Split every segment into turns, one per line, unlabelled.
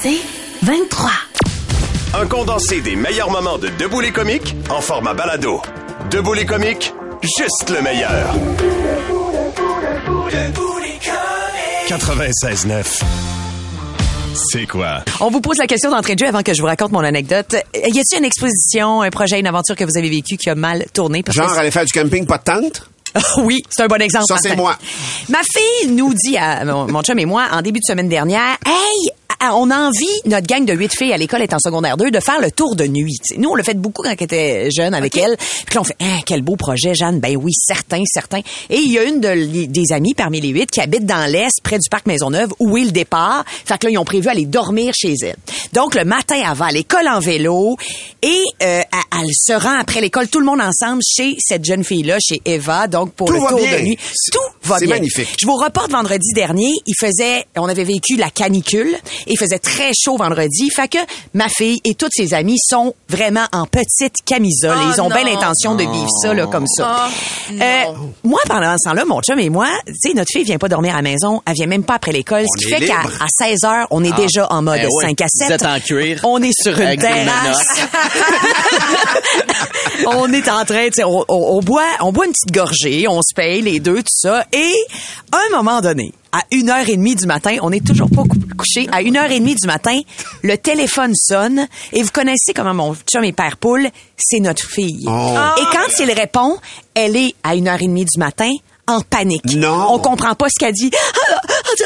C'est 23.
Un condensé des meilleurs moments de Debout les comiques en format balado. Debout les comiques, juste le meilleur. 96.9. C'est quoi?
On vous pose la question d'entrée de jeu avant que je vous raconte mon anecdote. Y a-t-il une exposition, un projet, une aventure que vous avez vécu qui a mal tourné? Parce que
Genre aller faire du camping, pas de tente?
oui, c'est un bon exemple.
Ça, c'est moi.
Ma fille nous dit à mon, mon chum et moi en début de semaine dernière, hey, ah, on a envie, notre gang de huit filles à l'école est en secondaire 2, de faire le tour de nuit. Nous, on l'a fait beaucoup quand elle était jeune avec elle. Puis là, on fait, Hein, quel beau projet, Jeanne. Ben oui, certain, certain. Et il y a une de- des amies parmi les huit qui habite dans l'Est, près du parc Maisonneuve, où est le départ. Fait que là, ils ont prévu aller dormir chez elle. Donc, le matin, elle va à l'école en vélo et euh, elle, elle se rend après l'école, tout le monde ensemble, chez cette jeune fille-là, chez Eva, donc pour
Tout
le
va
tour
bien.
de nuit.
C'est-
Tout va
c'est
bien.
magnifique.
Je vous reporte vendredi dernier, il faisait, on avait vécu la canicule, et il faisait très chaud vendredi, fait que ma fille et toutes ses amies sont vraiment en petite camisole.
Oh
ils ont bien l'intention de vivre ça là comme ça.
Oh,
Euh, moi pendant ce temps-là, mon chum et moi, tu sais notre fille vient pas dormir à la maison, elle vient même pas après l'école, ce qui
est
fait qu'à
libre.
à 16 heures, on est déjà en mode
Ben oui.
5 à
Vous
7.
êtes en cuir.
On est sur une terrasse. on est en train, tu sais, on, on- on boit, on boit une petite gorgée, on se paye les deux, tout ça. Et à un moment donné, à une heure et demie du matin, on n'est toujours pas cou- couché. À une heure et demie du matin, le téléphone sonne et vous connaissez comment mon chum père poule, c'est notre fille.
Oh.
Et quand il répond, elle est à une heure et demie du matin en panique.
Non.
On comprend pas ce qu'elle dit.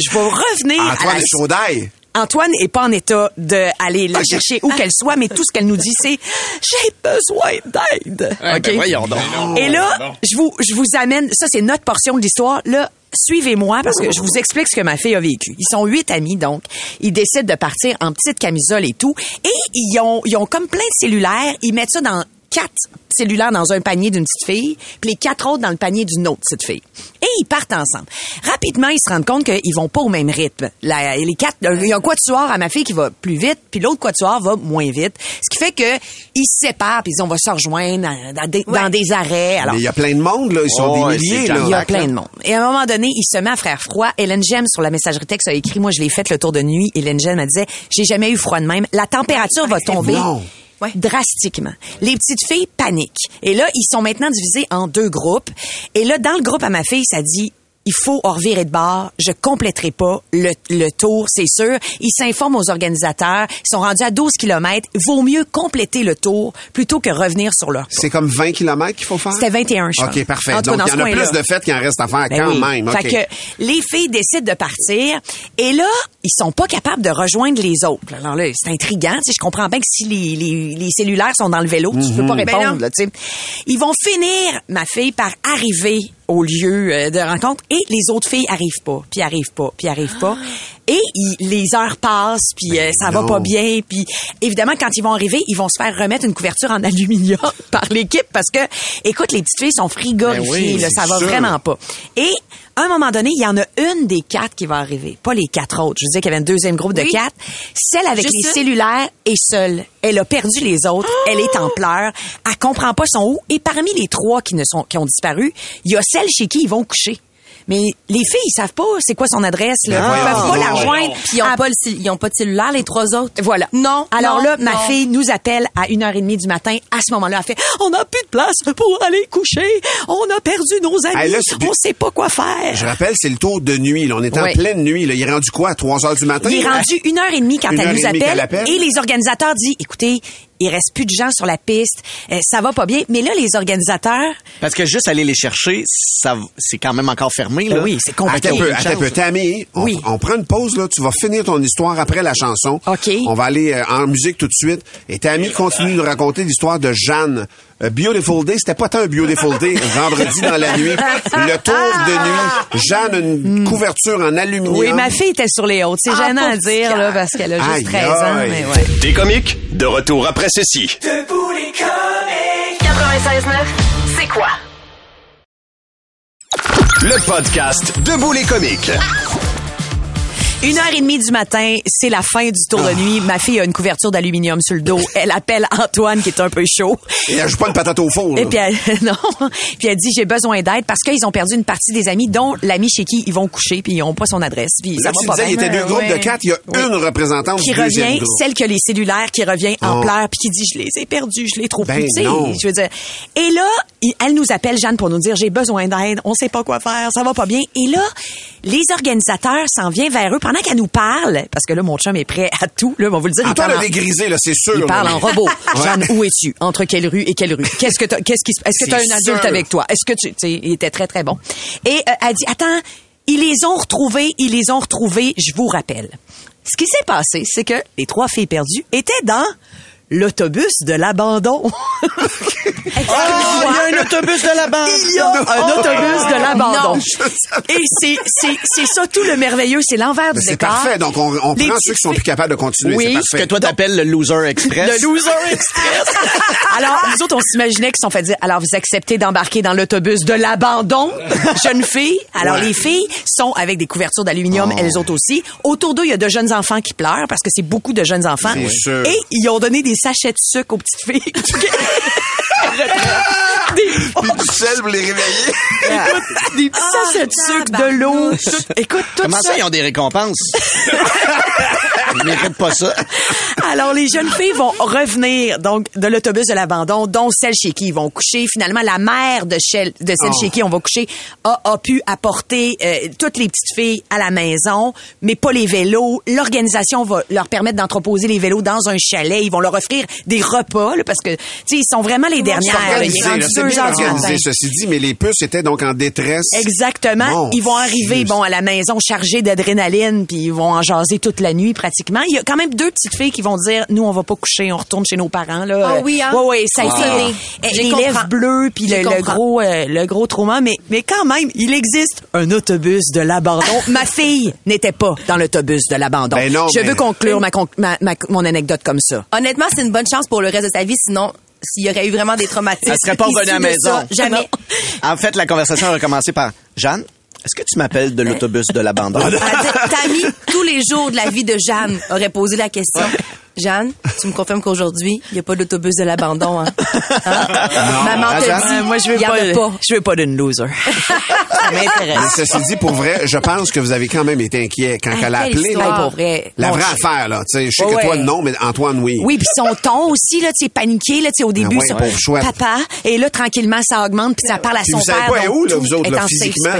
Je vais revenir à
Antoine
la-
Chaudaille.
Antoine est pas en état d'aller la chercher où qu'elle soit, mais tout ce qu'elle nous dit, c'est j'ai besoin d'aide.
Ouais, ben voyons donc.
Et là, je vous, je vous amène, ça c'est notre portion de l'histoire. Là, suivez-moi parce que je vous explique ce que ma fille a vécu. Ils sont huit amis, donc ils décident de partir en petite camisole et tout. Et ils ont, ils ont comme plein de cellulaires. Ils mettent ça dans quatre cellulaires dans un panier d'une petite fille, puis les quatre autres dans le panier d'une autre petite fille. Et ils partent ensemble. Rapidement, ils se rendent compte qu'ils vont pas au même rythme. La- les quatre, il y a un quatuor à ma fille qui va plus vite, puis l'autre quatuor va moins vite. Ce qui fait que ils se séparent, puis ils disent, on va se rejoindre dans, dans des, dans des arrêts. Alors,
Mais il y a plein de monde, là. Ils sont
Oh,
des milliers, là.
il y a plein de monde. Et à un moment donné, il se met à frère froid. Hélène Gem sur la messagerie texte a écrit, moi je l'ai fait le tour de nuit. Hélène Gem elle disait, j'ai jamais eu froid de même. La température va tomber
non.
Ouais. drastiquement. Les petites filles paniquent. Et là, ils sont maintenant divisés en deux groupes. Et là, dans le groupe à ma fille, ça dit, il faut en revirer de bord. Je compléterai pas le, le tour, c'est sûr. Ils s'informent aux organisateurs. Ils sont rendus à 12 kilomètres. Vaut mieux compléter le tour plutôt que revenir sur leur.
C'est comme 20 km qu'il faut faire?
C'était 21, je pense.
OK, parfait.
En
Donc, il y en a plus de fêtes qu'il en reste à faire
Ben
quand
oui.
même. OK.
Fait que les filles décident de partir et là, ils sont pas capables de rejoindre les autres. Alors là, c'est intriguant. Tu sais, je comprends bien que si les, les, les cellulaires sont dans le vélo, tu peux pas
Mhm.
répondre.
Ben
là, tu sais. Ils vont finir, ma fille, par arriver au lieu euh, de rencontre et les autres filles arrivent pas, puis arrivent pas, puis arrivent pas. Et les heures passent, puis euh, ça va pas bien, puis évidemment quand ils vont arriver, ils vont se faire remettre une couverture en aluminium par l'équipe parce que écoute les petites filles sont frigorifiées,
Ben oui,
là, ça va
sûr.
vraiment pas. Et à un moment donné, il y en a une des quatre qui va arriver, pas les quatre autres. Je disais qu'il y avait un deuxième groupe de quatre. Celle avec
Juste
les
une?
cellulaires est seule. Elle a perdu les autres. Elle est en pleurs. Elle comprend pas son où. Et parmi les trois qui ne sont qui ont disparu, il y a celle chez qui ils vont coucher. Mais les filles, ils savent pas c'est quoi son adresse. Là.
Ben
ils peuvent pas la rejoindre.
Puis ils ont,
Ah,
pas le, cell- ils ont pas de cellulaire, les trois autres.
voilà.
Non.
Alors
non,
là, ma
non.
fille nous appelle à 1h30 du matin. À ce moment-là, elle fait On n'a plus de place pour aller coucher. On a perdu nos amis.
Hey, là, c'est-
On sait pas quoi faire.
Je rappelle, c'est le tour de nuit. Là. On est en pleine nuit. Là. Il est rendu quoi? À 3 heures du matin?
Il est rendu une heure et demie quand
Une
elle nous appelle? Et les organisateurs disent, écoutez, il reste plus de gens sur la piste, euh, ça va pas bien. Mais là, les organisateurs,
Parce que juste aller les chercher, ça, c'est quand même encore fermé, là.
Ben oui, c'est compliqué.
Attends un peu, attends un peu. Tammy, on,
Oui.
on prend une pause, là. Tu vas finir ton histoire après la chanson.
OK.
On va aller euh, en musique tout de suite. Et Tammy continue de nous raconter l'histoire de Jeanne. A Beautiful Day, c'était pas tant un Beautiful Day, vendredi dans la nuit. Le tour de nuit. Jeanne une couverture en aluminium.
Hmm. oui, ma fille était sur les hautes. C'est
Ah,
gênant à dire, là, parce qu'elle a
Aïe,
juste 13 ans,
aïe.
mais ouais.
Des comiques, de retour après ceci.
96.9, c'est quoi?
Le podcast Debout les comiques.
Une heure et demie du matin, c'est la fin du tour de nuit. Ma fille a une couverture d'aluminium sur le dos. Elle appelle Antoine, qui est un peu chaud.
Et elle joue pas une patate au four. là.
Et puis elle, non. Puis elle dit j'ai besoin d'aide parce qu'ils ont perdu une partie des amis, dont l'ami chez qui ils vont coucher, puis ils ont pas son adresse. Puis
Là,
ça va pas
disais, il
bien.
était deux groupes de quatre. Il y a
Oui.
une représentante
qui
du
revient,
groupe.
celle qui a les cellulaires, qui revient en
Oh.
pleurs, puis qui dit je les ai perdus, je les trouve
Ben
plus. Je veux dire. Et là, elle nous appelle Jeanne pour nous dire j'ai besoin d'aide, on sait pas quoi faire, ça va pas bien. Et là, les organisateurs s'en viennent vers eux pendant qu'elle nous parle, parce que là mon chum est prêt à tout. Là, on va vous le dire. il
Antoine
parle
a
en-
dégrisé, là, c'est sûr.
il parle en robot. Jeanne, où es-tu? Entre quelle rue et quelle rue? Qu'est-ce que t'as, qu'est-ce qui, se- est-ce que t'as un adulte
sûr.
avec toi? Est-ce que tu, tu sais, il était très, très bon. Et euh, elle dit, attends, ils les ont retrouvés, ils les ont retrouvés, je vous rappelle. Ce qui s'est passé, c'est que les trois filles perdues étaient dans l'autobus de l'abandon.
Ah, il y a un autobus de la bande.
Il y a un autobus de l'abandon. Et c'est, c'est, c'est ça tout le merveilleux, c'est l'envers du
Ben, C'est
décor.
parfait. Donc, on, on
Les
prend ceux qui sont plus capables de continuer.
Oui,
c'est
ce
que
parfait.
toi t'appelles le Loser Express.
Le Loser Express. alors, nous autres, on s'imaginait qu'ils se sont fait dire, alors vous acceptez d'embarquer dans l'autobus de l'abandon, jeune fille? Alors,
Ouais.
les filles sont avec des couvertures d'aluminium,
Oh.
elles autres aussi. Autour d'eux, il y a de jeunes enfants qui pleurent parce que c'est beaucoup de jeunes enfants.
C'est sûr.
Et ils ont donné des sachets de sucre aux petites filles. des,
Puis du sel pour les réveiller.
écoute, des petits sachets de sucre, de l'eau. Écoute, tout
Comment ça, ils ont des récompenses? Pas ça.
Alors, les jeunes filles vont revenir donc de l'autobus de l'abandon, dont celle chez qui ils vont coucher. Finalement, la mère de, celle- de celle
Oh.
chez qui on va coucher a, a pu apporter euh, toutes les petites filles à la maison, mais pas les vélos. L'organisation va leur permettre d'entreposer les vélos dans un chalet. Ils vont leur offrir des repas, là, parce que, tu sais, ils sont vraiment les dernières.
Organisé, là,
deux
bien organisé, ceci dit, mais les puces étaient donc en détresse.
Exactement. Ils vont arriver, bon, à la maison chargés d'adrénaline, puis ils vont en jaser toute la nuit pratiquement. Il y a quand même deux petites filles qui vont dire, nous, on va pas coucher, on retourne chez nos parents. Là.
Ah oui, hein?
Ouais, ouais, ça a
Ah.
été les lèvres bleues, puis le, gros, euh, le gros trauma. Mais, mais quand même, il existe un autobus de l'abandon. Ma fille n'était pas dans l'autobus de l'abandon.
Ben non,
Je
mais-
veux conclure ma, ma- ma- mon anecdote comme ça.
Honnêtement, c'est une bonne chance pour le reste de ta vie, sinon, s'il y aurait eu vraiment des traumatismes.
Elle serait pas revenue à la maison.
Jamais.
En fait, la conversation aurait commencé par Jeanne, est-ce que tu m'appelles de l'autobus de l'abandon?
Elle a dit, Tammy, tous les jours de la vie de Jeanne, aurait posé la question. Jeanne, tu me confirmes qu'aujourd'hui, il n'y a pas d'autobus de l'abandon, hein? Hein? Maman te dit,
Euh, moi, je veux pas,
a pas.
je veux pas d'une loser. ça m'intéresse.
Mais ceci dit, pour vrai, je pense que vous avez quand même été inquiet quand
Ah,
elle a appelé.
histoire.
là.
Pour vrai.
La vraie affaire, là. Tu sais, je sais
Ouais,
que toi, non, mais Antoine, oui.
Oui, puis son ton aussi, là, tu sais, paniqué, là, tu sais, au début,
Ah ouais,
c'est papa. Et là, tranquillement, ça augmente, puis ça parle à son
vous savez
père.
pas où, là,
tout
vous autres, là, physiquement?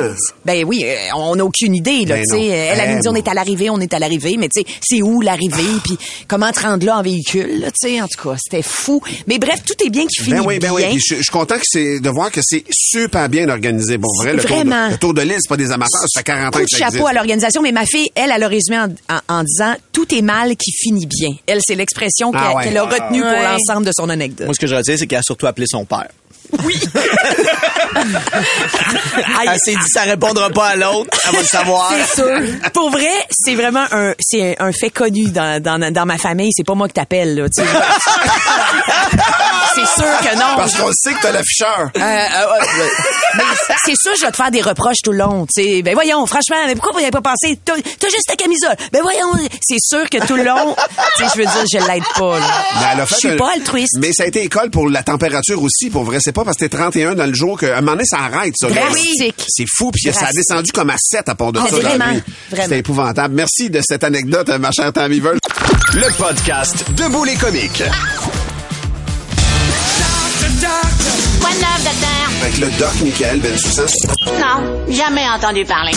Ben oui, euh, on n'a aucune idée, là,
Ben
tu sais. Elle,
Eh
nous dit, on
non.
est à l'arrivée, on est à l'arrivée, mais tu sais, c'est où l'arrivée, puis comment rendre là en véhicule, là, tu sais, en tout cas, c'était fou. Mais bref, tout est bien qui finit
Ben oui, ben oui.
bien.
Puis je, je suis content que c'est de voir que c'est super bien organisé. Bon, vrai, le tour,
Vraiment.
de, le tour de l'île, c'est pas des amateurs, ça fait 40 ans que ça
chapeau
existe.
à l'organisation, mais ma fille, elle, elle a résumé en, en- en disant tout est mal qui finit bien. Elle, c'est l'expression qu'elle
Ah ouais.
qu'elle a retenue pour
Ouais.
l'ensemble de son anecdote.
Moi, ce que je retiens, c'est qu'elle a surtout appelé son père.
Aïe.
Elle s'est dit, ça répondra pas à l'autre, elle va le savoir.
C'est sûr. Pour vrai, c'est vraiment un, c'est un fait connu dans, dans, dans ma famille. C'est pas moi qui t'appelle, là, tu sais. c'est sûr que non.
Parce qu'on sait que t'as l'afficheur.
Euh, euh, euh, c'est sûr, je vais te faire des reproches tout le long. Tu sais, ben voyons, franchement, mais pourquoi vous n'avez pas pensé? T'as juste ta camisole. Ben voyons, c'est sûr que tout le long, tu sais, je veux dire, je l'aide pas. là. Je suis pas altruiste.
Mais ça a été école pour la température aussi, pour vrai. C'est pas parce que t'es 31 dans le jour qu'à un moment donné, ça arrête, ça. C'est fou, puis ça a descendu comme à 7 à pont de
Ah,
ça
vraiment.
C'était épouvantable. Merci de cette anecdote, ma chère Tammy Veul.
Le podcast Debout les comiques.
Docteur.
Avec le doc Michael Bensoussan.
Non, jamais entendu parler.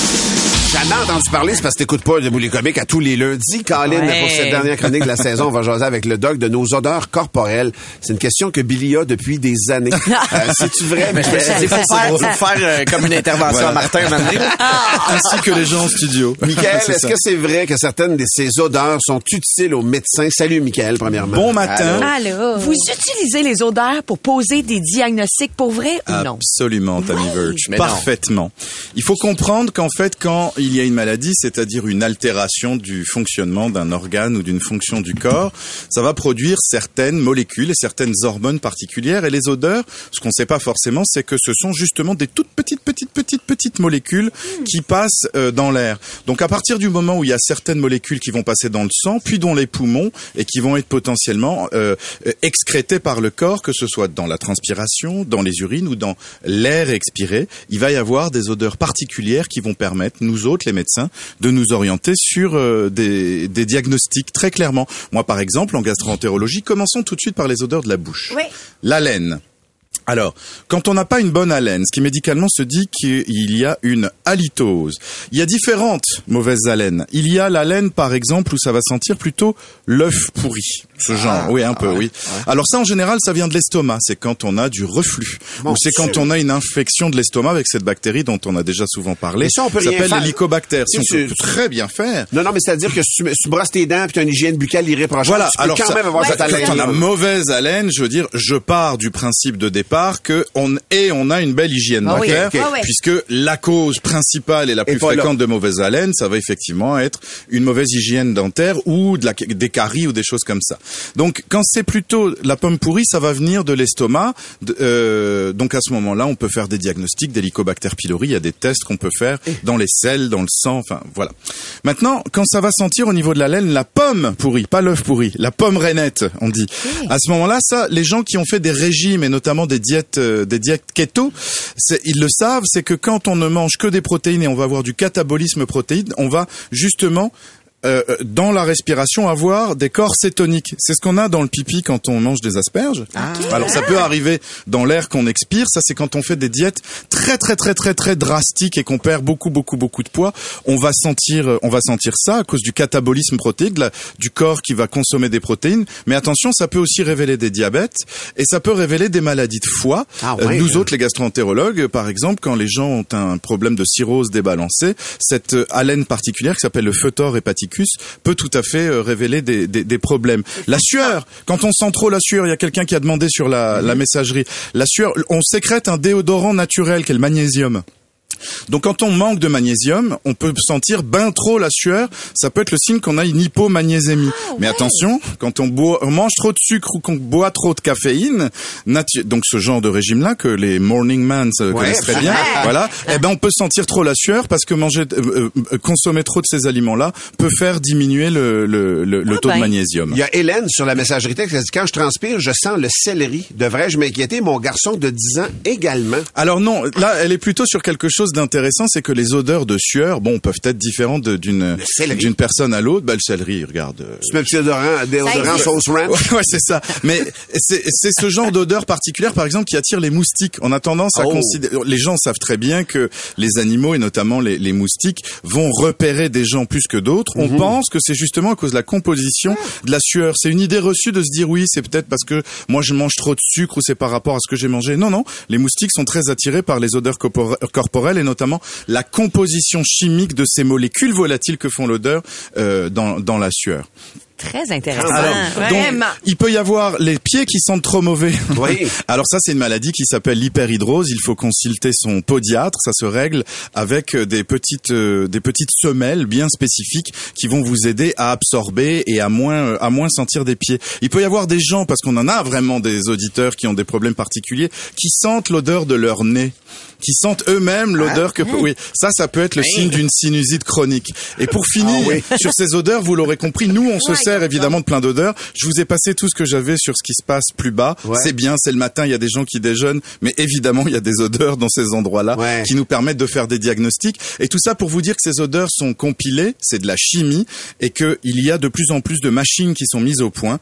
Jamais entendu parler, c'est parce que t'écoutes pas Debout les comiques à tous les lundis. Colin,
Ouais.
pour cette dernière chronique de la saison, on va jaser avec le doc de nos odeurs corporelles. C'est une question que Billy a depuis des années. Euh, C'est-tu vrai?
Mais je me suis dit, faut faire, faut faire euh, comme une intervention à Martin moment donné.
ainsi que les gens en studio.
Michael, est-ce que c'est vrai que certaines de ces odeurs sont utiles aux médecins? Salut, Michael, premièrement.
Bon matin.
Allô?
Vous utilisez les odeurs pour poser des diagnostics pour vrai ou non?
Absolument, Tammy Verge.
Non.
Parfaitement. Il faut comprendre qu'en fait, quand il y a une maladie, c'est-à-dire une altération du fonctionnement d'un organe ou d'une fonction du corps, ça va produire certaines molécules et certaines hormones particulières. Et les odeurs, ce qu'on ne sait pas forcément, c'est que ce sont justement des toutes petites, petites, petites, petites molécules qui passent euh, dans l'air. Donc à partir du moment où il y a certaines molécules qui vont passer dans le sang, puis dans les poumons, et qui vont être potentiellement euh, euh, excrétées par le corps, que ce soit dans la transpiration, dans les urines ou dans l'air expiré, il va y avoir des odeurs particulières qui vont permettre, nous autres, les médecins, de nous orienter sur euh, des, des diagnostics très clairement. Moi, par exemple, en gastroentérologie, commençons tout de suite par les odeurs de la bouche.
Oui.
L'haleine. Alors, quand on n'a pas une bonne haleine, ce qui médicalement se dit qu'il y a une halitose. Il y a différentes mauvaises haleines. Il y a l'haleine, par exemple, où ça va sentir plutôt l'œuf pourri. Ce genre, oui, un peu, oui. Alors ça, en général, ça vient de l'estomac. C'est quand on a du reflux. Ou c'est quand on a une infection de l'estomac avec cette bactérie dont on a déjà souvent parlé.
Mais ça, on peut
Ça s'appelle l'hélicobactère. Si on peut très bien faire.
Non, non, mais c'est-à-dire que si tu, tu brosses tes dents puis tu as une hygiène buccale irréprochable,
Voilà,
tu peux
alors
quand
ça-
même avoir
Ouais,
cette
c'est
haleine.
Quand on a mauvaise haleine, je veux dire, je pars du principe de départ que on et on a une belle hygiène
Ah
dentaire.
Ah
puisque la cause principale et la plus fréquente de mauvaise haleine, ça va effectivement être une mauvaise hygiène dentaire ou de la, des caries ou des choses comme ça. Donc, quand c'est plutôt la pomme pourrie, ça va venir de l'estomac. euh, donc, à ce moment-là, on peut faire des diagnostics d'Helicobacter pylori. Il y a des tests qu'on peut faire dans les selles, dans le sang. Enfin, voilà. Maintenant, quand ça va sentir au niveau de la laine, la pomme pourrie, pas l'œuf pourri, la pomme rainette, on dit. À ce moment-là, ça, les gens qui ont fait des régimes et notamment des diètes, euh, des diètes keto, ils le savent, c'est que quand on ne mange que des protéines et on va avoir du catabolisme protéine, on va justement euh, dans la respiration avoir des corps cétoniques. C'est ce qu'on a dans le pipi quand on mange des asperges. Alors ça peut arriver dans l'air qu'on expire. Ça c'est quand on fait des diètes très très très très très drastiques et qu'on perd beaucoup beaucoup beaucoup de poids. On va sentir euh, on va sentir ça à cause du catabolisme protéique, la- du corps qui va consommer des protéines. Mais attention, ça peut aussi révéler des diabètes et ça peut révéler des maladies de foie.
Ah
Euh,
ouais.
nous autres les gastroentérologues, par exemple, quand les gens ont un problème de cirrhose débalancée, cette euh, haleine particulière qui s'appelle le photor peut tout à fait euh, révéler des, des, des problèmes. La sueur, quand on sent trop la sueur, il y a quelqu'un qui a demandé sur la, la messagerie, la sueur, on sécrète un déodorant naturel qui est le magnésium? Donc quand on manque de magnésium, on peut sentir ben trop la sueur. Ça peut être le signe qu'on a une hypomagnésémie. Mais attention, quand on, boit, on mange trop de sucre ou qu'on boit trop de caféine, donc ce genre de régime-là que les morning man se connaissent très bien, voilà, eh ben on peut sentir trop la sueur parce que manger, euh, euh, consommer trop de ces aliments-là peut faire diminuer le, le, le, le
Ah
taux
ben.
de magnésium.
Il y a Hélène sur la messagerie texte qui a dit quand je transpire, je sens le céleri. Devrais-je m'inquiéter? Mon garçon de 10 ans également.
Alors non, là, elle est plutôt sur quelque chose d'intéressant, c'est que les odeurs de sueur, bon, peuvent être différentes d'une personne à l'autre. Bah, le céleri, regarde.
un petit déodorant, déodorant sauce ranch.
Ouais, ouais, c'est ça. Mais c'est c'est ce genre d'odeur particulière, par exemple, qui attire les moustiques. On a tendance à
Oh.
considérer. Les gens savent très bien que les animaux et notamment les, les moustiques vont repérer des gens plus que d'autres.
Mhm.
On pense que c'est justement à cause de la composition de la sueur. C'est une idée reçue de se dire oui, c'est peut-être parce que moi je mange trop de sucre ou c'est par rapport à ce que j'ai mangé. Non, non. Les moustiques sont très attirés par les odeurs corpore- et notamment la composition chimique de ces molécules volatiles que font l'odeur euh, dans la sueur.
Très intéressant.
Alors, donc,
Vraiment.
il peut y avoir les pieds qui sentent trop mauvais.
Oui.
Alors ça, c'est une maladie qui s'appelle l'hyperhidrose. Il faut consulter son podiatre. Ça se règle avec des petites euh, des petites semelles bien spécifiques qui vont vous aider à absorber et à moins euh, à moins sentir des pieds. Il peut y avoir des gens parce qu'on en a vraiment des auditeurs qui ont des problèmes particuliers qui sentent l'odeur de leur nez qui sentent eux-mêmes l'odeur que peut... oui ça ça peut être le signe d'une sinusite chronique et pour finir sur ces odeurs vous l'aurez compris nous on se sert évidemment de plein d'odeurs je vous ai passé tout ce que j'avais sur ce qui se passe plus bas
Ouais.
c'est bien c'est le matin il y a des gens qui déjeunent mais évidemment il y a des odeurs dans ces endroits-là
Ouais.
qui nous permettent de faire des diagnostics et tout ça pour vous dire que ces odeurs sont compilées c'est de la chimie et que il y a de plus en plus de machines qui sont mises au point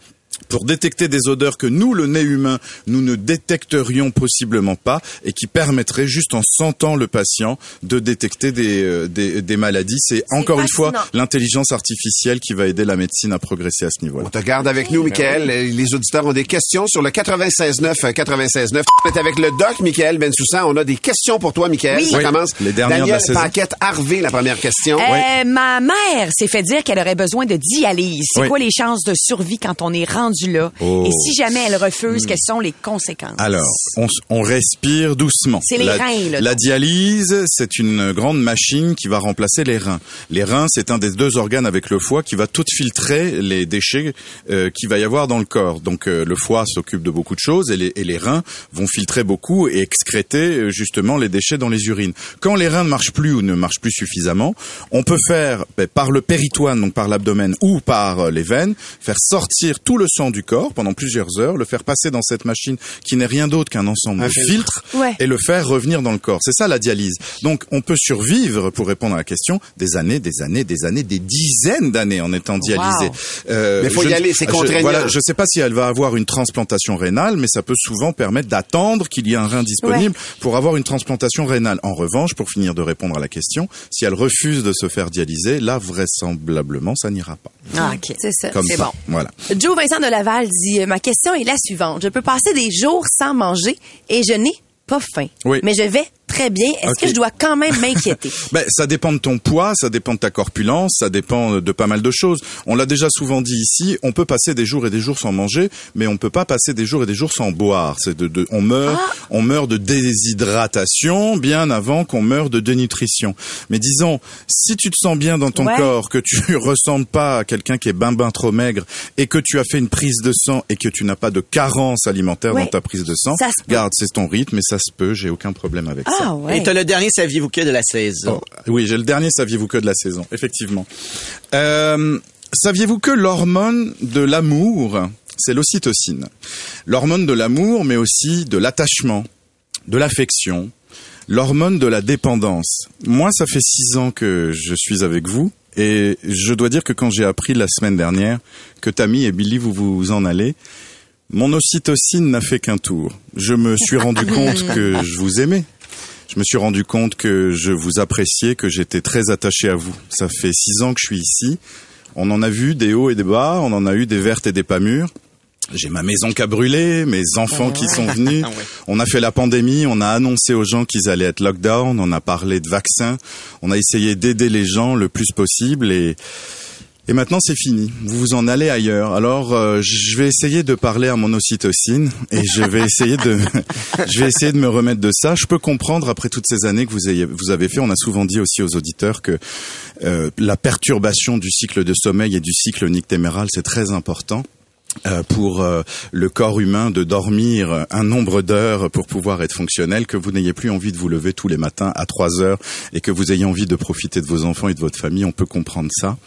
pour détecter des odeurs que nous, le nez humain, nous ne détecterions possiblement pas et qui permettraient juste en sentant le patient de détecter des, euh, des, des maladies. C'est encore une fois l'intelligence artificielle qui va aider la médecine à progresser à ce niveau-là.
On te garde avec nous, Michael. Les auditeurs ont des questions sur le 96.9, euh, 96.9. On est avec le doc, Michael Bensoussan. On a des questions pour toi, Michael.
Oui.
Ça
Oui.
commence.
Les dernières de
Daniel
la saison.
Paquette Harvey, la première question.
Euh, Ma mère s'est fait dire qu'elle aurait besoin de dialyse. C'est
Oui.
quoi les chances de survie quand on est rendu là.
Oh.
Et si jamais elle refuse, quelles sont les conséquences?
Alors, on, on respire doucement.
C'est les
la,
reins, là,
La dialyse, c'est une grande machine qui va remplacer les reins. Les reins, c'est un des deux organes avec le foie qui va tout filtrer les déchets euh, qu'il va y avoir dans le corps. Donc, euh, le foie s'occupe de beaucoup de choses et les, et les reins vont filtrer beaucoup et excréter euh, justement les déchets dans les urines. Quand les reins ne marchent plus ou ne marchent plus suffisamment, on peut faire ben, par le péritoine, donc par l'abdomen ou par euh, les veines, faire sortir tout le sang du corps pendant plusieurs heures, le faire passer dans cette machine qui n'est rien d'autre qu'un ensemble
Un
de
filtre.
filtres
Ouais.
et le faire revenir dans le corps. C'est ça la dialyse. Donc on peut survivre, pour répondre à la question, des années, des années, des années, des dizaines d'années en étant dialysé.
Wow.
Euh,
Mais faut
je
y
ne-
aller, c'est
je-
contraignant.
Voilà, je sais pas si elle va avoir une transplantation rénale, mais ça peut souvent permettre d'attendre qu'il y ait un rein disponible pour avoir une transplantation rénale. En revanche, pour finir de répondre à la question, si elle refuse de se faire dialyser, là vraisemblablement ça n'ira pas.
Ah, OK.
C'est ça.
Comme ça.
bon.
Voilà.
Joe Vincent de Laval dit euh, Ma question est la suivante. Je peux passer des jours sans manger et je n'ai pas faim.
Oui.
Mais je vais très bien. Est-ce que je dois quand même m'inquiéter?
Ben, ça dépend de ton poids, ça dépend de ta corpulence, ça dépend de pas mal de choses. On l'a déjà souvent dit ici, on peut passer des jours et des jours sans manger, mais on peut pas passer des jours et des jours sans boire. C'est de, de- on meurt, on meurt de déshydratation bien avant qu'on meure de dénutrition. Mais disons, si tu te sens bien dans ton
Ouais.
corps, que tu ressembles pas à quelqu'un qui est ben ben trop maigre et que tu as fait une prise de sang et que tu n'as pas de carence alimentaire
Ouais.
dans ta prise de sang, garde, c'est ton rythme et ça se peut, j'ai aucun problème avec ça.
Ah ouais.
Et t'as le dernier saviez-vous que de la saison.
Oh, oui, j'ai le dernier saviez-vous que de la saison, effectivement. Euh, saviez-vous que l'hormone de l'amour, c'est l'ocytocine? L'hormone de l'amour, mais aussi de l'attachement, de l'affection, l'hormone de la dépendance. Moi, ça fait six ans que je suis avec vous. Et je dois dire que quand j'ai appris la semaine dernière que Tammy et Billy, vous vous en allez, mon ocytocine n'a fait qu'un tour. Je me suis rendu compte que je vous aimais. Je me suis rendu compte que je vous appréciais, que j'étais très attaché à vous. Ça fait six ans que je suis ici. On en a vu des hauts et des bas, on en a eu des vertes et des pas mûres. J'ai ma maison qui a brûlé, mes enfants qui sont venus.
Ah.
On a fait la pandémie, on a annoncé aux gens qu'ils allaient être lockdown, on a parlé de vaccins, on a essayé d'aider les gens le plus possible et et maintenant c'est fini. Vous vous en allez ailleurs. Alors euh, je vais essayer de parler à mon ocytocine et je vais essayer de je vais essayer de me remettre de ça. Je peux comprendre après toutes ces années que vous ayez vous avez fait. On a souvent dit aussi aux auditeurs que euh, la perturbation du cycle de sommeil et du cycle nictéméral c'est très important pour euh, le corps humain de dormir un nombre d'heures pour pouvoir être fonctionnel, que vous n'ayez plus envie de vous lever tous les matins à 3 heures et que vous ayez envie de profiter de vos enfants et de votre famille, on peut comprendre ça.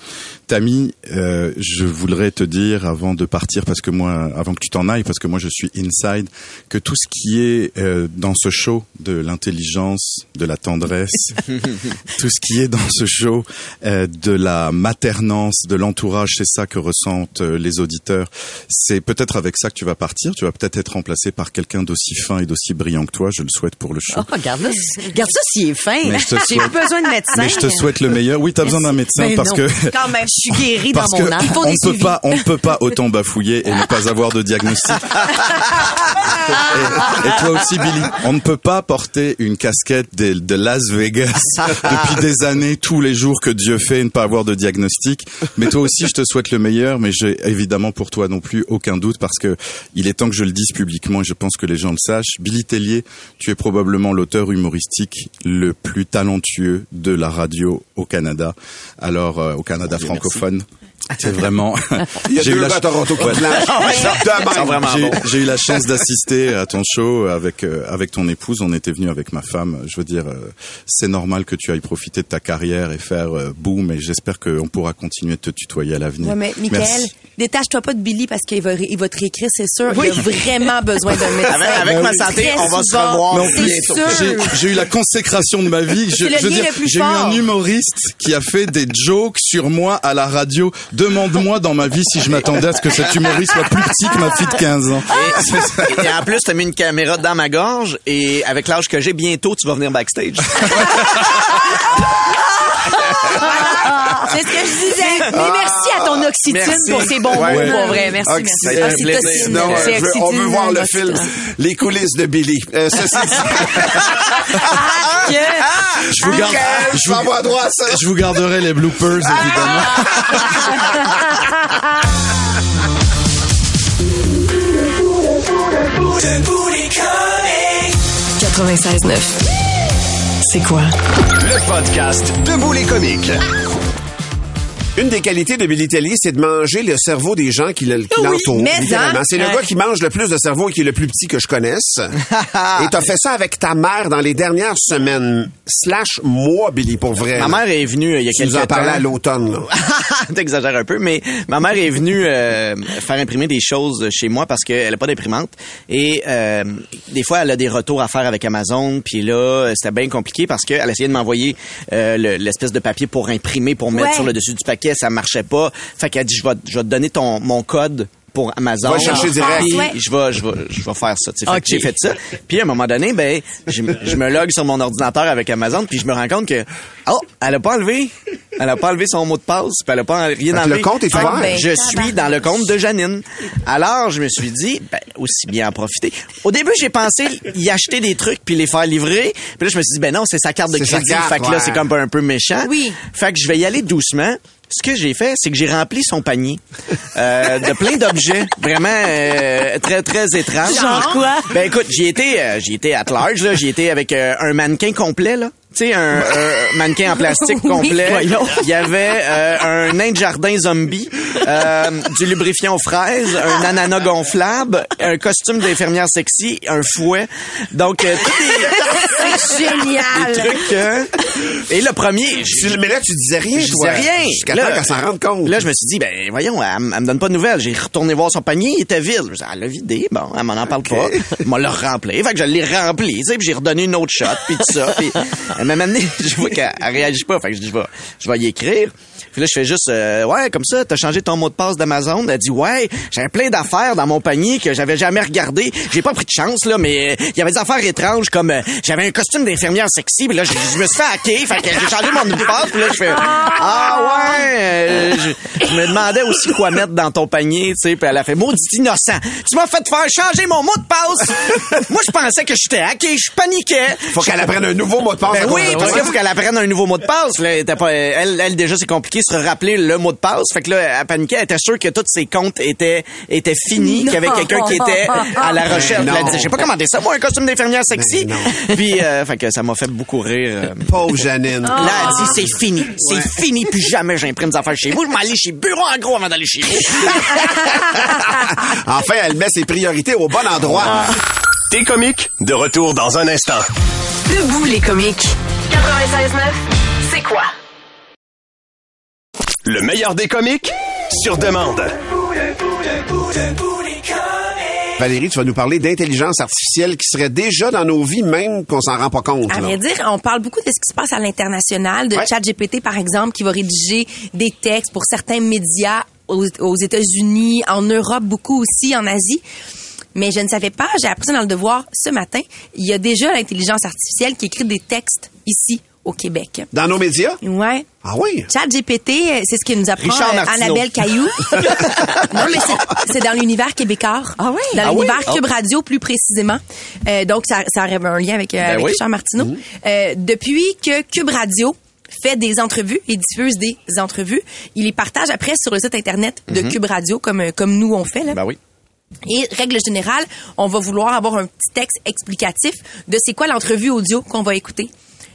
Tammy, euh, je voudrais te dire avant de partir, parce que moi, avant que tu t'en ailles, parce que moi je suis inside, que tout ce qui est euh, dans ce show de l'intelligence, de la tendresse, tout ce qui est dans ce show euh, de la maternance, de l'entourage, c'est ça que ressentent euh, les auditeurs. C'est peut-être avec ça que tu vas partir. Tu vas peut-être être remplacé par quelqu'un d'aussi fin et d'aussi brillant que toi. Je le souhaite pour le show.
Oh, regarde, là, regarde ça s'il est fin.
Mais je te
J'ai
souhaite-
besoin de médecin.
Mais je te souhaite le meilleur. Oui, t'as besoin d'un médecin parce
non.
que
Quand même, je suis guérie dans mon âme.
on ne peut pas, on ne peut pas autant bafouiller et ne pas avoir de diagnostic. et, toi aussi, Billy, on ne peut pas porter une casquette de, de Las Vegas depuis des années, tous les jours que Dieu fait, et ne pas avoir de diagnostic. Mais toi aussi, je te souhaite le meilleur, mais j'ai évidemment pour toi non plus aucun doute parce que il est temps que je le dise publiquement et je pense que les gens le sachent. Billy Tellier, tu es probablement l'auteur humoristique le plus talentueux de la radio au Canada. Alors, euh, au Canada francophone. C'est vraiment.
Il y a
J'ai eu la
à Toronto qui
Ouais. J'ai eu- chance d'assister à ton show avec euh, avec ton épouse. On était venu avec ma femme. Je veux dire, euh, c'est normal que tu ailles profiter de ta carrière et faire euh, boum. Et j'espère qu'on pourra continuer de te tutoyer à l'avenir.
Ouais, mais Michael, détache-toi pas de Billy parce qu'il va, il va te réécrire, c'est sûr. Il a vraiment besoin d'un médecin.
Avec- avec ma santé,
Très
on va se
souvent,
revoir
Mais en
c'est
plus,
bientôt.
sûr.
j'ai- eu la consécration de ma vie. J'ai eu un humoriste qui a fait des jokes sur moi à la radio. Demande-moi dans ma vie si je m'attendais à ce que cet humoriste soit plus petit que ma fille de 15 ans.
Et, et en plus, t'as mis une caméra dans ma gorge et avec l'âge que j'ai, bientôt, tu vas venir backstage.
C'est ce que je disais.
Mais merci à ton oxytocine
Merci.
pour ces bons
Ouais.
mots, pour vrai. Merci,
Oxy-
merci.
Ça a été un
Oxytocine.
plaisir.
Sinon,
C'est
je veux- on veut voir le film Les coulisses de Billy. Euh, ceci dit,
Je vous garde,
je
je vous,
vais avoir droit à ça.
je vous garderai les bloopers évidemment.
96.9. C'est quoi?
Le podcast Debout les comiques.
Une des qualités de Billy Tellier, c'est de manger le cerveau des gens qui le- qui
Oui,
l'entourent. littéralement.
hein.
C'est le
Ouais.
gars qui mange le plus de cerveau et qui est le plus petit que je connaisse. et t'as fait ça avec ta mère dans les dernières semaines. Slash mois, Billy, pour vrai.
Ma mère est venue euh, il y a
Tu nous
quelques
en parlais
temps.
à l'automne, là.
T'exagères un peu, mais ma mère est venue euh, faire imprimer des choses chez moi parce qu'elle n'a pas d'imprimante. Et euh, des fois, elle a des retours à faire avec Amazon. Puis là, c'était bien compliqué parce qu'elle essayait de m'envoyer euh, le- l'espèce de papier pour imprimer, pour mettre
Ouais.
sur le dessus du paquet. Ça marchait pas. Fait qu'elle dit, je vais, je vais te donner ton, mon code pour Amazon.
Va chercher direct.
Puis
Ouais.
je vais, je vais, je vais faire ça. tu sais. Fait
Ok.
que j'ai fait ça. Puis à un moment donné, ben, je, je me log sur mon ordinateur avec Amazon, puis je me rends compte que, oh, elle a pas enlevé, elle a pas enlevé son mot de passe, puis elle a pas rien enlevé.
le compte est ouvert.
Ben,
Je suis dans le compte de Janine. Alors, je me suis dit, ben, aussi bien en profiter. Au début, j'ai pensé y acheter des trucs puis les faire livrer. Puis là, je me suis dit, ben non, c'est sa carte de crédit.
carte,
fait que là, c'est comme un peu méchant.
Oui.
Fait que je vais y aller doucement. Ce que j'ai fait, c'est que j'ai rempli son panier euh, de plein d'objets vraiment euh, très très étranges.
Genre quoi?
Ben écoute, j'y étais, euh, j'y étais at large là, j'y étais avec euh, un mannequin complet là. Tu sais, un, un mannequin en plastique
Oui.
complet.
Voyons.
Il y avait euh, un nain de jardin zombie, euh, du lubrifiant aux fraises, un ananas gonflable, un costume d'infirmière sexy, un fouet. Donc, euh,
C'est
les
génial.
trucs... euh, et le premier...
mais là, tu disais rien,
je
toi.
disais rien.
Jusqu'à
Là,
temps qu'elle s'en rende compte.
Là, je me suis dit, ben voyons, elle, me donne pas de nouvelles. J'ai retourné voir son panier, il était vide. Je me suis dit, elle l'a vidé. Bon, elle m'en en parle pas. Elle m'a le rempli. Fait que je l'ai rempli, tu sais, puis j'ai redonné une autre shot, puis tout ça. Puis elle m'a amené, je vois qu'elle elle réagit pas. Fait que je dis, je vais, je vais y écrire. Puis là, je fais juste, euh, ouais, comme ça, t'as changé ton mot de passe d'Amazon. Elle dit, ouais, j'avais plein d'affaires dans mon panier que j'avais jamais regardé. J'ai pas pris de chance, là, mais euh, il y avait des affaires étranges comme, euh, j'avais un costume d'infirmière sexy, puis là, je, je me suis fait hacker. Fait que j'ai changé mon mot de passe, puis là, je fais, ah ouais, euh, je, je me demandais aussi quoi mettre dans ton panier, tu sais, puis elle a fait, maudit innocent, tu m'as fait faire changer mon mot de passe. Moi, je pensais que j'étais hacké, je paniquais.
Faut qu'elle apprenne un nouveau mot de passe.
Ben oui, parce qu'il faut qu'elle apprenne un nouveau mot de passe. Là, elle, était pas, elle, elle, déjà, c'est compliqué de se rappeler le mot de passe. Fait que là, elle paniquait. Elle était sûre que tous ses comptes étaient, étaient finis, qu'il y avait quelqu'un qui était à la recherche. Elle disait, j'ai pas commandé ça, moi, un costume d'infirmière sexy. Puis, euh, fait que ça m'a fait beaucoup rire. euh.
Pauvre Janine.
Là, elle dit, c'est fini. C'est fini, plus jamais j'imprime des affaires chez vous. Je vais aller chez Bureau en gros avant d'aller chez vous.
enfin, elle met ses priorités au bon endroit.
T'es comiques, de retour dans un instant.
Debout les comiques. 96.9. C'est quoi?
Le meilleur des comiques, sur demande.
Valérie, tu vas nous parler d'intelligence artificielle qui serait déjà dans nos vies, même qu'on s'en rend pas compte.
À vrai dire, on parle beaucoup de ce qui se passe à l'international, de
Ouais.
ChatGPT par exemple, qui va rédiger des textes pour certains médias aux, aux États-Unis, en Europe, beaucoup aussi, en Asie. Mais je ne savais pas, j'ai appris ça dans le devoir ce matin. Il y a déjà l'intelligence artificielle qui écrit des textes ici au Québec.
Dans nos médias?
Ouais.
Ah oui?
ChatGPT, euh, c'est ce que nous apprend
Richard
euh. Annabelle Caillou. non, mais c'est- c'est dans l'univers québécois.
Ah oui?
Dans
Ah
l'univers
Ah.
Cube Radio, plus précisément. Euh, donc, ça, ça aurait un lien avec, euh, avec
oui.
Richard Martineau. Euh, depuis que Cube Radio fait des entrevues et diffuse des entrevues, il les partage après sur le site Internet de Cube Radio, comme, euh, comme nous on fait. Là.
ben oui.
Et règle générale, on va vouloir avoir un petit texte explicatif de c'est quoi l'entrevue audio qu'on va écouter.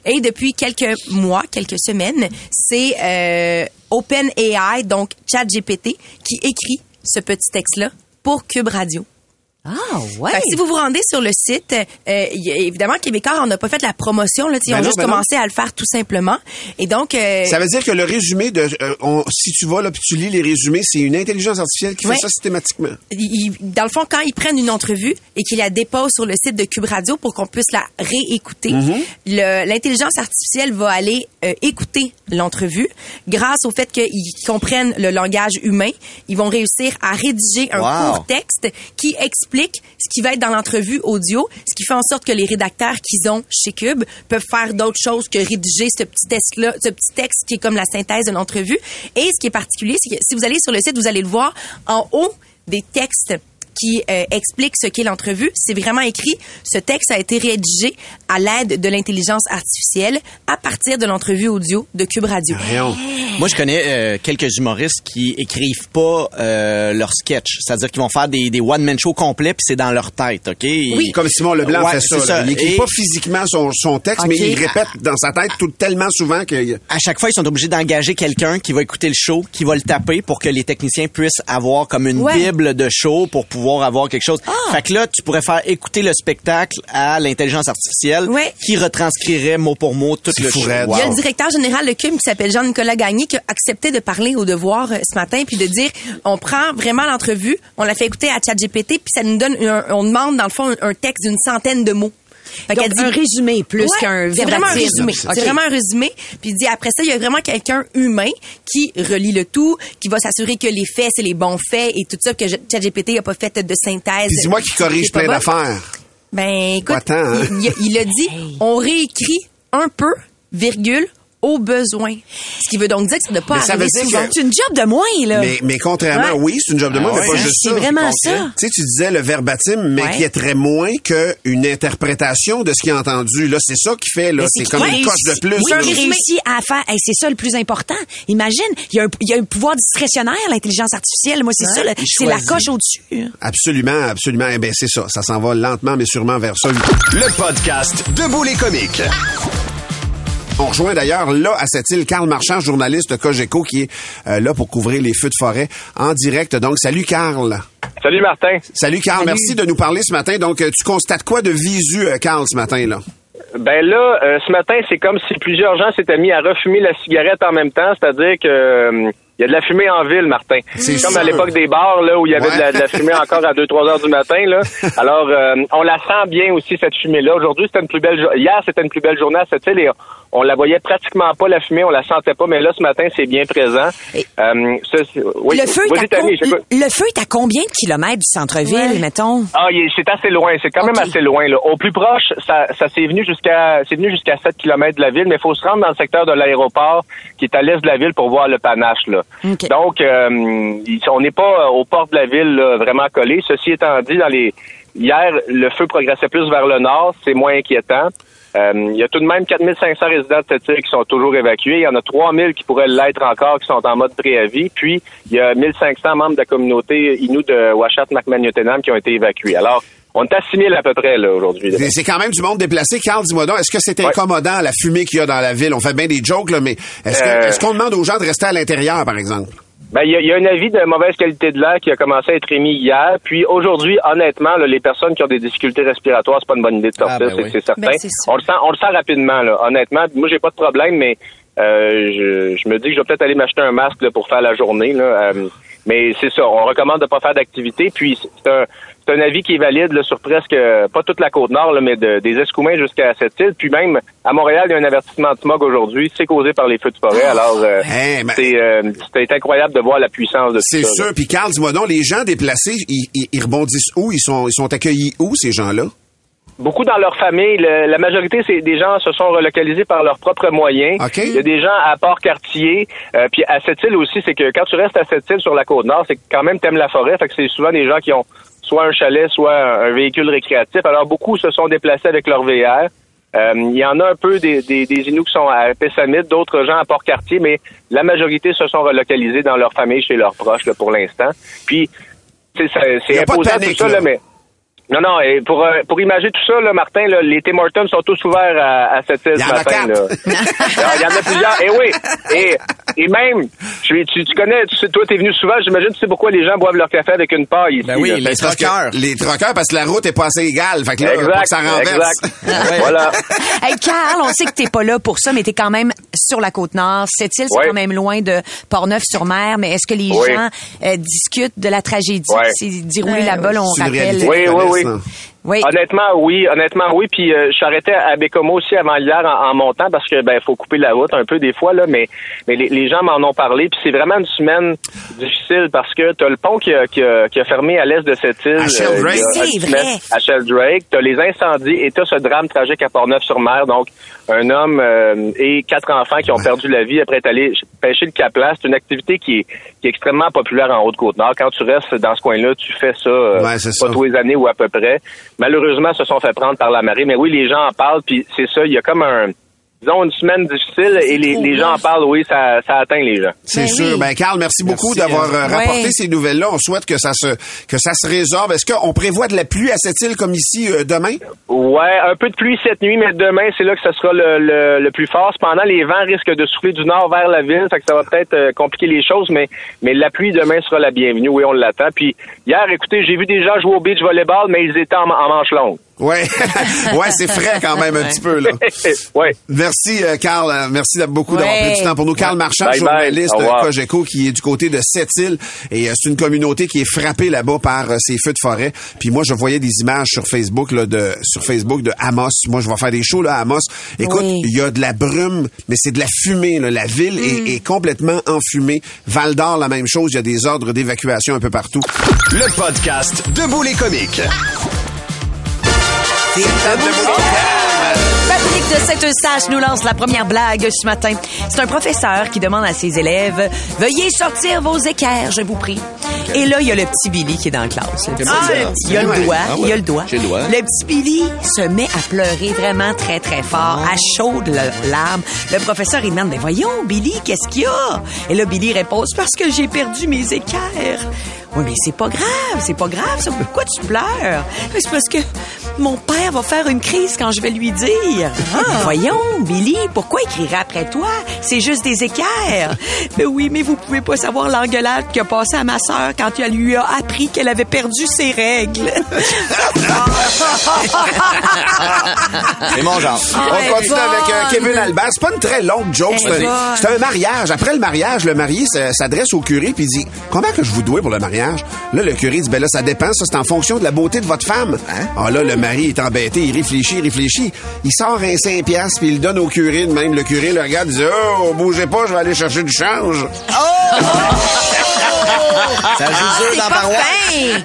Et depuis quelques mois, quelques semaines, c'est euh, OpenAI, donc ChatGPT, qui écrit ce petit texte-là pour Cube Radio.
Ah, ouais.
Fait que si vous vous rendez sur le site, euh, y évidemment, Québécois, on n'a pas fait la promotion, là, ils
Ben
ont
non,
juste
ben non.
commencé à le faire tout simplement. Et donc, euh,
Ça veut dire que le résumé de, euh, on- si tu vas là puis tu lis les résumés, c'est une intelligence artificielle qui
Ouais.
fait ça systématiquement.
il- dans le fond, quand ils prennent une entrevue et qu'ils la déposent sur le site de Cube Radio pour qu'on puisse la réécouter, le- l'intelligence artificielle va aller euh, écouter l'entrevue. Grâce au fait qu'ils comprennent le langage humain, ils vont réussir à rédiger un
Wow.
court texte qui explique ce qui va être dans l'entrevue audio, ce qui fait en sorte que les rédacteurs qu'ils ont chez Cube peuvent faire d'autres choses que rédiger ce petit texte-là, ce petit texte qui est comme la synthèse de l'entrevue. Et ce qui est particulier, c'est que si vous allez sur le site, vous allez le voir en haut des textes qui euh, explique ce qu'est l'entrevue. C'est vraiment écrit. Ce texte a été rédigé à l'aide de l'intelligence artificielle à partir de l'entrevue audio de Cube Radio.
Voyons.
Moi, je connais euh, quelques humoristes qui écrivent pas euh, leurs sketchs. C'est-à-dire qu'ils vont faire des, des one-man shows complets, puis c'est dans leur tête, OK?
Oui, comme Simon Leblanc
Ouais,
fait ça. Il n'écrit
Et
pas physiquement son, son texte, mais il répète dans sa tête tout, tellement souvent que...
à chaque fois, ils sont obligés d'engager quelqu'un qui va écouter le show, qui va le taper pour que les techniciens puissent avoir comme une
Ouais.
bible de show pour pouvoir avoir quelque chose.
Ah.
Fait que là, tu pourrais faire écouter le spectacle à l'intelligence artificielle
Ouais.
qui retranscrirait mot pour mot tout le show.
raide.
Il y a
Wow.
le directeur général de CUM qui s'appelle Jean-Nicolas Gagné qui a accepté de parler au devoir euh, ce matin puis de dire on prend vraiment l'entrevue, on la fait écouter à ChatGPT puis ça nous donne un- on demande dans le fond un, un texte d'une centaine de mots. Fait
Donc,
qu'elle dit-
un résumé plus
Ouais,
qu'un
C'est vraiment un
verbatim.
résumé. C'est vraiment un résumé. Puis il dit après ça, il y a vraiment quelqu'un humain qui relie le tout, qui va s'assurer que les faits, c'est les bons faits et tout ça, que ChatGPT a pas fait de synthèse.
Puis dis-moi qu'il corrige
C'est
plein d'affaires.
Ben écoute,
Pas tant, hein?
il, il il a dit, on réécrit un peu, virgule, au besoin. Ce qui veut donc dire que ça ne doit pas
Mais ça
arriver
veut dire
souvent.
que-
C'est une job de moins, là.
Mais, mais contrairement,
Ouais.
oui, c'est une job de moi,
Ah
mais
ouais,
pas
hein?
juste
C'est
ça.
vraiment
Tu
ça.
sais, tu disais le verbatim, mais
Ouais.
qui est très moins qu'une interprétation de ce qu'il a entendu. Là, c'est ça qui fait, là, c'est comme une coche de plus.
Oui, il réussit à faire. hey, c'est ça le plus important. Imagine, il y a un, il y a un pouvoir discrétionnaire, l'intelligence artificielle. Moi, c'est ça. C'est la coche au-dessus.
Absolument, absolument. Eh ben, c'est ça. Ça s'en va lentement, mais sûrement vers ça.
Le podcast Debout les comiques.
On rejoint d'ailleurs là à cette île Carl Marchand, journaliste de Cogeco, qui est euh, là pour couvrir les feux de forêt en direct. Donc, salut Carl.
Salut Martin.
Salut Carl, merci de nous parler ce matin. Donc, euh, tu constates quoi de visu, euh, Carl, ce matin là?
Ben là, euh, ce matin, c'est comme si plusieurs gens s'étaient mis à refumer la cigarette en même temps, c'est-à-dire que euh, il y a de la fumée en ville, Martin.
C'est
comme
sûr.
à l'époque des bars là où il y avait de, la, de la fumée encore à 2-3 heures du matin là. Alors euh, on la sent bien aussi cette fumée là. Aujourd'hui, c'était une plus belle hier, c'était une plus belle journée à cette île et on la voyait pratiquement pas la fumée, on la sentait pas, mais là ce matin, c'est bien présent.
Et-
Euh, oui,
le, feu est à
Tammy,
com-
j'écoute.
le feu est à combien de kilomètres du centre-ville, mettons?
Ah, il est- c'est assez loin. C'est quand même assez loin. Là. Au plus proche, ça, ça s'est venu jusqu'à, c'est venu jusqu'à 7 km de la ville, mais il faut se rendre dans le secteur de l'aéroport qui est à l'est de la ville pour voir le panache. Là. Donc, euh, on n'est pas euh, aux portes de la ville vraiment collé. Ceci étant dit, hier, le feu progressait plus vers le nord. C'est moins inquiétant. Euh, il y a tout de même 4500 résidents de cette île qui sont toujours évacués. Il y en a 3000 qui pourraient l'être encore, qui sont en mode préavis. Puis, il y a 1500 membres de la communauté Inou de Washat Macmagnotenam qui ont été évacués. Alors, on est à 6000 à peu près là aujourd'hui. là.
C'est- quand même du monde déplacé. Carl, dis-moi donc, est-ce que c'est
Ouais.
incommodant la fumée qu'il y a dans la ville? On fait bien des jokes, là, mais est-ce que-
Euh.
est-ce qu'on demande aux gens de rester à l'intérieur, par exemple?
Ben, il y, a- il y a un avis de mauvaise qualité de l'air qui a commencé à être émis hier. Puis aujourd'hui, honnêtement, là, les personnes qui ont des difficultés respiratoires, c'est pas une bonne idée de sortir,
Ah, ben
c'est
oui.
c'est certain.
Ben,
on le sent, on le sent rapidement. Là. Honnêtement, moi j'ai pas de problème, mais euh, je, je me dis que je vais peut-être aller m'acheter un masque là, pour faire la journée. Là. Euh, mais c'est ça, on recommande de pas faire d'activité. Puis c'est un, c'est un avis qui est valide là, sur presque euh, pas toute la côte nord, là, mais de- des Escoumins jusqu'à cette île. Puis même à Montréal, il y a un avertissement de smog aujourd'hui. C'est causé par les feux de forêt. Alors euh,
ben-
c'est euh, c'est incroyable de voir la puissance de
C'est
ça. là.
sûr. Puis Carl, dis-moi donc, les gens déplacés, ils, ils- ils rebondissent où? Ils sont, ils sont accueillis où, ces gens-là?
Beaucoup dans leur famille. Le- la majorité, c'est des gens se sont relocalisés par leurs propres moyens. Il y a des gens à Port-Cartier. Euh, puis à cette île aussi, c'est que quand tu restes à cette île sur la côte nord, c'est quand même t'aimes la forêt. Fait que c'est souvent des gens qui ont soit un chalet, soit un, véhicule récréatif. Alors beaucoup se sont déplacés avec leur VR. Euh, il y en a un peu des, des, des Inuits qui sont à Pessamit, d'autres gens à Port-Cartier, mais la majorité se sont relocalisés dans leur famille, chez leurs proches là, pour l'instant. Puis, c'est imposant tout ça,
là,
mais non, non, et pour, euh, pour imager tout ça, là, Martin, là, les Tim Hortons sont tous ouverts à, à cette île
Il y
ce
en a
matin. là. Il y en a plusieurs. Et oui. Et, et même, tu, tu, tu connais, tu sais, toi, t'es venu souvent, j'imagine, tu sais pourquoi les gens boivent leur café avec une paille ici.
Ben oui,
là.
les troqueurs.
Les troqueurs, parce que la route est pas assez égale. Fait que là,
Exact,
que ça renverse.
exact. voilà.
Hey, Carl, on sait que t'es pas là pour ça, mais t'es quand même sur la côte nord. Cette île, c'est
Ouais.
quand même loin de Portneuf-sur-Mer. Mais est-ce que les
Oui.
gens euh, discutent de la tragédie qui s'est déroulée là-bas? là, on rappelle?
réalité
Oui, oui,
connaissent,
oui. Honnêtement, oui. Honnêtement, oui. Puis euh, je suis arrêté à Bécomo aussi avant hier en, en montant parce que ben faut couper la route un peu des fois là, mais mais les, les gens m'en ont parlé. Puis c'est vraiment une semaine difficile parce que t'as le pont qui a, qui a, qui a fermé à l'est de cette île.
À Sheldrake.
a
C'est vrai.
À Sheldrake. T'as les incendies et t'as ce drame tragique à Portneuf-sur-Mer. Donc un homme euh, et quatre enfants qui ont perdu la vie après être allés pêcher le caplas. C'est une activité qui est, qui est extrêmement populaire en Haute-Côte-Nord. Quand tu restes dans ce coin-là, tu fais ça, euh,
Ouais,
pas
ça.
tous les années ou à peu près. Malheureusement, se sont fait prendre par la marée. Mais oui, les gens en parlent, puis c'est ça, il y a comme un disons une semaine difficile et les, les gens en parlent, oui, ça, ça atteint les gens.
C'est
Ben
sûr.
oui.
Ben, Carl, merci beaucoup d'avoir euh, rapporté
Ouais.
ces nouvelles-là. On souhaite que ça se que ça se résorbe. Est-ce qu'on prévoit de la pluie à cette île comme ici euh, demain?
Ouais, un peu de pluie cette nuit, mais demain, c'est là que ce sera le, le, le plus fort. Cependant, les vents risquent de souffler du nord vers la ville, fait que ça va peut-être euh, compliquer les choses, mais, mais la pluie demain sera la bienvenue. Oui, on l'attend. Puis hier, écoutez, j'ai vu des gens jouer au beach volleyball, mais ils étaient en, en manche longue.
Ouais. ouais, c'est frais quand même un petit peu, là.
ouais.
Merci, euh, Carl. Euh, Merci beaucoup d'avoir
Ouais.
pris du temps pour nous. Carl Marchand,
Bye bye.
journaliste
Au
de. Cogeco, qui est du côté de Sept-Îles. Et euh, c'est une communauté qui est frappée là-bas par euh, ces feux de forêt. Puis moi, je voyais des images sur Facebook, là, de, sur Facebook de Amos. Moi, je vais faire des shows, là, à Amos. Écoute,
Oui.
il y a de la brume, mais c'est de la fumée, là. La ville
Mm.
est, est complètement enfumée. Val d'Or, la même chose. Il y a des ordres d'évacuation un peu partout.
Le podcast Debout les comiques.
Patrick de Saint-Eustache nous lance la première blague ce matin. C'est un professeur qui demande à ses élèves Veuillez sortir vos équerres, je vous prie. Et là, il y a le petit Billy qui est dans la classe. Petit-
Ah,
il y a le doigt.
Ah ouais.
Il y a le doigt.
Le doigt.
Le petit Billy se met à pleurer vraiment très, très fort, à chaudes le- larmes. Le professeur, il demande, mais voyons, Billy, qu'est-ce qu'il y a? Et là, Billy répond, C'est parce que j'ai perdu mes équerres. Oui, mais c'est pas grave, c'est pas grave, ça. Pourquoi tu pleures? C'est parce que mon père va faire une crise quand je vais lui dire. Voyons, Billy, pourquoi il après toi? C'est juste des équerres. Mais oui, mais vous pouvez pas savoir l'engueulade qui a passé à ma sœur quand elle lui a appris qu'elle avait perdu ses règles.
C'est mon genre.
On continue
bonne.
avec euh, Kevin Albert. C'est pas une très longue joke. C'est
est
un,
bonne.
c'est un mariage. Après le mariage, le marié s'adresse au curé puis il dit Comment que je vous dois pour le mariage Là, le curé dit Ben là, ça dépend. Ça, c'est en fonction de la beauté de votre femme. Ah là, le mari est embêté. Il réfléchit, il réfléchit. Il sort un 5 piastres puis il le donne au curé. De même, le curé le regarde, il dit Oh, bougez pas, je vais aller chercher du change.
Ça joue
C'est
dans la
pas fin!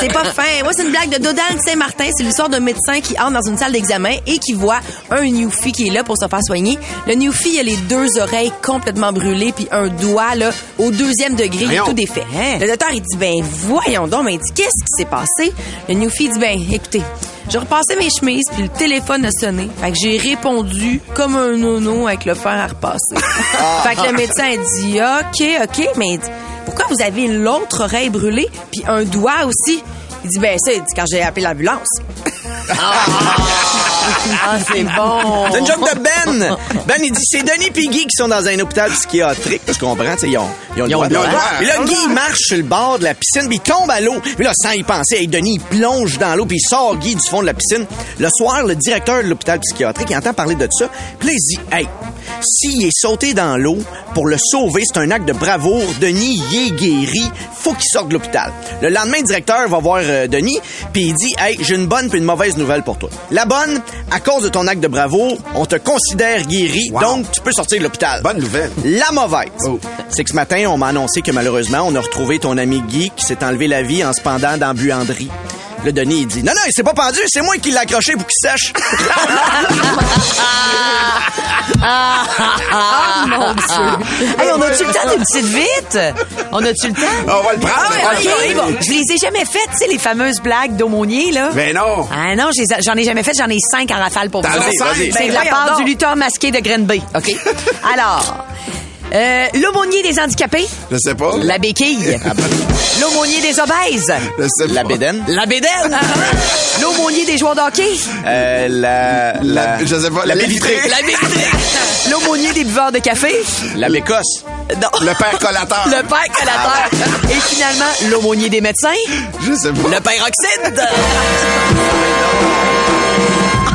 C'est pas fin. Moi, c'est une blague de Dodal Saint-Martin. C'est l'histoire d'un médecin qui entre dans une salle d'examen et qui voit un newfie qui est là pour se faire soigner. Le newfie, il a les deux oreilles complètement brûlées puis un doigt, là, au deuxième degré. Il est tout défait. Le docteur, il dit, ben, voyons donc. Mais il dit, qu'est-ce qui s'est passé? Le newfie dit, ben, écoutez, je repassais mes chemises puis le téléphone a sonné. Fait que j'ai répondu comme un nono avec le fer à repasser. fait que le médecin a dit, OK, OK, mais il dit, pourquoi vous avez l'autre oreille brûlée puis un doigt aussi? Il dit, ben ça, il dit, quand j'ai appelé l'ambulance.
Ah, c'est bon.
C'est une joke de Ben. Ben, il dit, c'est Denis et Guy qui sont dans un hôpital psychiatrique. Parce qu'on comprend, ils ont, ils ont le
Ils ont
droit.
le droit.
Puis là, Guy, il marche sur le bord de la piscine, puis il tombe à l'eau. Puis là, sans y penser, hey, Denis, il plonge dans l'eau, puis il sort Guy du fond de la piscine. Le soir, le directeur de l'hôpital psychiatrique, il entend parler de ça. Puis là, il dit, hey, s'il est sauté dans l'eau pour le sauver, c'est un acte de bravoure. Denis, il est guéri. Faut qu'il sorte de l'hôpital. Le lendemain, le directeur va voir euh, Denis, puis il dit, hey, j'ai une bonne puis une mauvaise nouvelle pour toi. La bonne, à cause de ton acte de bravoure, on te considère guéri,
Wow.
donc tu peux sortir de l'hôpital.
Bonne nouvelle.
La mauvaise,
Oh.
c'est que ce matin, on m'a annoncé que malheureusement, on a retrouvé ton ami Guy qui s'est enlevé la vie en se pendant dans buanderie. Le Denis, il dit Non, non, il s'est pas pendu, c'est moi qui l'ai accroché pour qu'il sèche.
Ah, mon Dieu. Hey, on a-tu le temps d'une petite vite? On a-tu le temps?
On va le prendre.
Ah, OK, bon. Je les ai jamais faites, tu sais, les fameuses blagues d'aumônier, là.
Ben non.
Ah non, je les ai- j'en ai jamais fait, j'en ai cinq en rafale pour vous. C'est
Ben
de la
voyons
part
donc.
du lutteur masqué de Green Bay, OK? Alors, euh, l'aumônier des handicapés,
Je sais pas.
la béquille. L'aumônier des obèses,
Je sais
La
pas.
bédaine.
la bédaine. L'aumônier des joueurs de hockey,
Euh, la,
La- je sais pas.
La
La
vitrée.
la. L'aumônier des buveurs de café,
La bécosse.
non.
Le père collateur.
Le père collateur. Et finalement, l'aumônier des médecins,
Je sais pas.
le père oxyde.